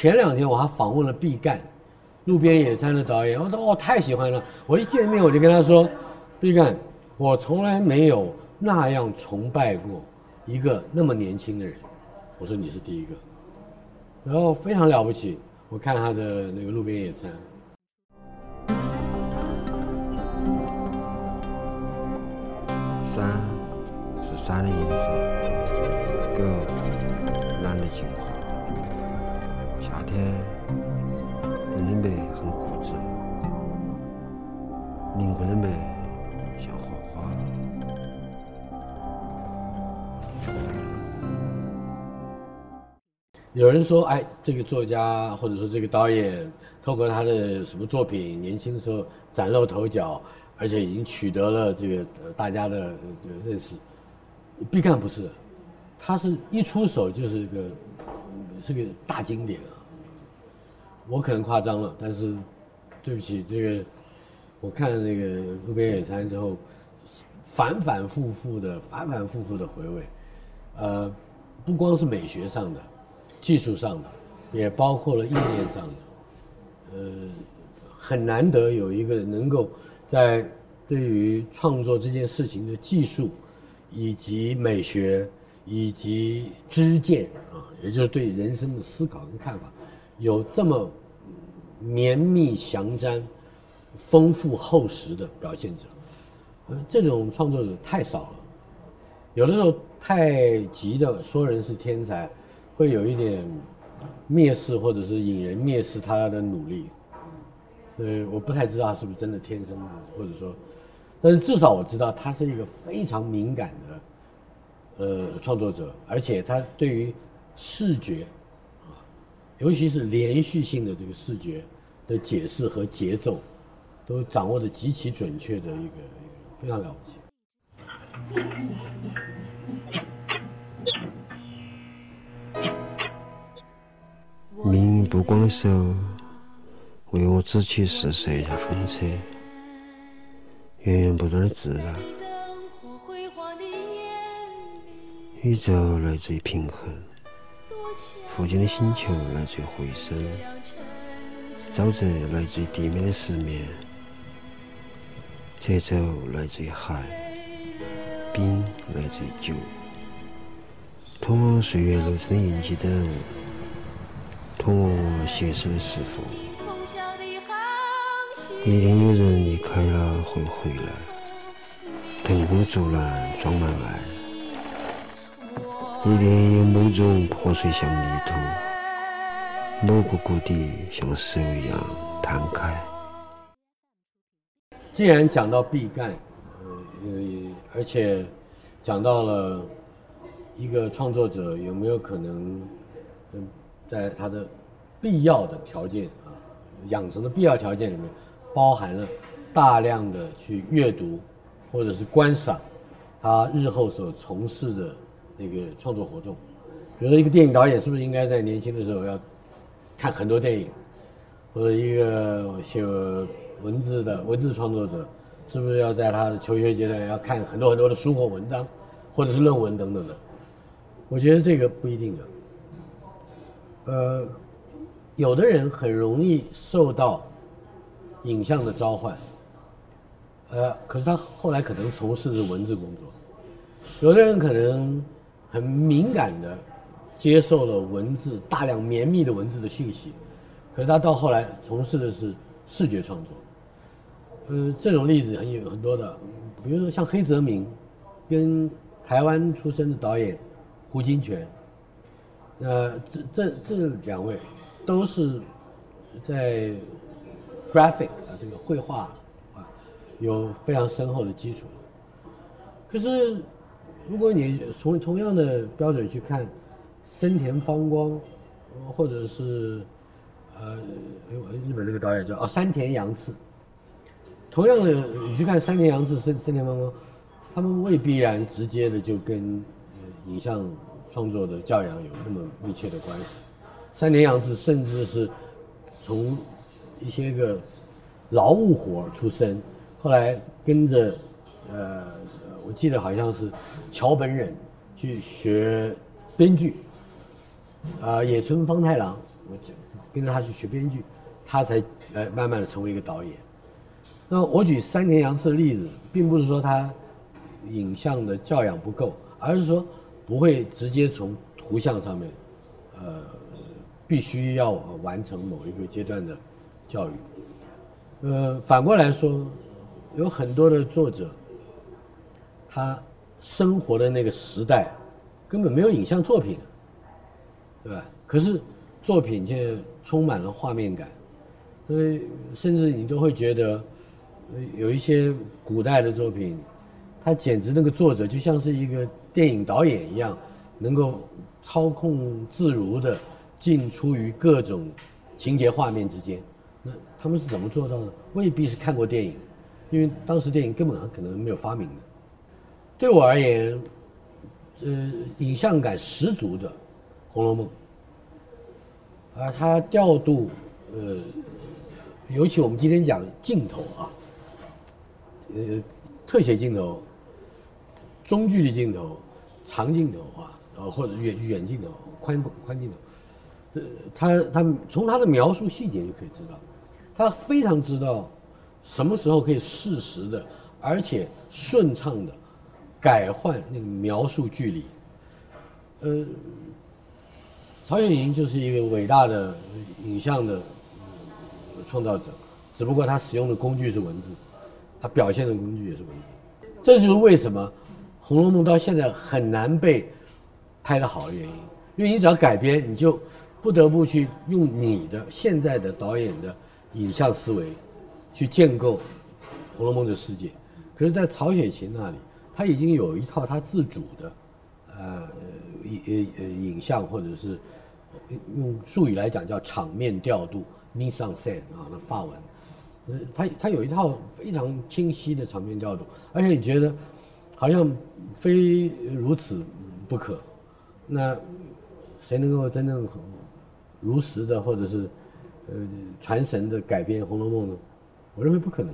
前两天我还访问了毕赣，路边野餐的导演，我说我太喜欢了。我一见面我就跟他说，毕赣，我从来没有那样崇拜过一个那么年轻的人。我说你是第一个，然后非常了不起。我看他的那个路边野餐。山是山的影子，狗夏天人的美很固执，灵魂的美像火花。有人说，哎，这个作家或者说这个导演，透过他的什么作品，年轻的时候崭露头角，而且已经取得了这个呃大家的认识。毕赣不是，他是一出手就是个是个大经典啊。我可能夸张了，但是对不起，这个我看了那个《路边野餐》之后，反反复复的、反反复复的回味，呃，不光是美学上的。技术上的，也包括了意念上的，呃，很难得有一个能够在对于创作这件事情的技术，以及美学，以及知见啊，也就是对人生的思考跟看法，有这么绵密详沾、丰富厚实的表现者，呃，这种创作者太少了，有的时候太急的说人是天才。会有一点蔑视，或者是引人蔑视他的努力，所以我不太知道他是不是真的天生的，或者说，但是至少我知道他是一个非常敏感的呃创作者，而且他对于视觉，尤其是连续性的这个视觉的解释和节奏，都掌握的极其准确的一个非常了不起。命运不光的时候，为我指起是设一下风车，源源不断的自然。宇宙来自于平衡，附近的星球来自于回声，沼泽来自于地面的石面，褶皱来自于海，冰来自于酒，通往岁月路程的印记等。通往我现实的是否？一定有人离开了会回来，腾空的竹篮装满爱。一定有某种破碎像泥土，某个谷底像蛇一样摊开。既然讲到毕赣，呃，而且讲到了一个创作者有没有可能，在他的必要的条件啊，养成的必要条件里面，包含了大量的去阅读或者是观赏他日后所从事的那个创作活动。比如说，一个电影导演是不是应该在年轻的时候要看很多电影？或者一个写文字的文字创作者，是不是要在他的求学阶段要看很多很多的书或文章，或者是论文等等的？我觉得这个不一定的。呃，有的人很容易受到影像的召唤，呃，可是他后来可能从事的文字工作；有的人可能很敏感的接受了文字大量绵密的文字的讯息，可是他到后来从事的是视觉创作。呃，这种例子很有很多的，比如说像黑泽明，跟台湾出身的导演胡金铨。呃，这这这两位都是在 graphic 啊这个绘画啊有非常深厚的基础。可是如果你从同样的标准去看森田芳光，或者是呃日本那个导演叫啊山田洋次，同样的你去看山田洋次、森森田芳光，他们未必然直接的就跟影像。创作的教养有那么密切的关系。山田洋次甚至是从一些个劳务活出身，后来跟着呃，我记得好像是桥本忍去学编剧。啊，野村芳太郎我就跟着他去学编剧，他才呃慢慢的成为一个导演。那我举山田洋次的例子，并不是说他影像的教养不够，而是说不会直接从图像上面，呃，必须要完成某一个阶段的教育。呃，反过来说，有很多的作者，他生活的那个时代根本没有影像作品，对吧？可是作品却充满了画面感，所以甚至你都会觉得。有一些古代的作品，他简直那个作者就像是一个电影导演一样，能够操控自如的进出于各种情节画面之间。那他们是怎么做到的？未必是看过电影，因为当时电影根本上可能没有发明的。对我而言，呃，影像感十足的《红楼梦》，而它调度，呃，尤其我们今天讲镜头啊。呃，特写镜头、中距离镜头、长镜头啊，呃，或者远远镜头、宽宽镜头，呃，他他从他的描述细节就可以知道，他非常知道什么时候可以适时的，而且顺畅的改换那个描述距离。呃，曹雪芹就是一个伟大的影像的创造者，只不过他使用的工具是文字。他表现的工具也是文字，这就是为什么《红楼梦》到现在很难被拍得好的原因。因为你只要改编，你就不得不去用你的现在的导演的影像思维去建构《红楼梦》的世界。可是，在曹雪芹那里，他已经有一套他自主的，呃，影呃影像或者是用术语来讲叫场面调度 mise en scène 啊，那发文。他他有一套非常清晰的场面调度，而且你觉得好像非如此不可。那谁能够真正如实的或者是呃传神的改编《红楼梦》呢？我认为不可能。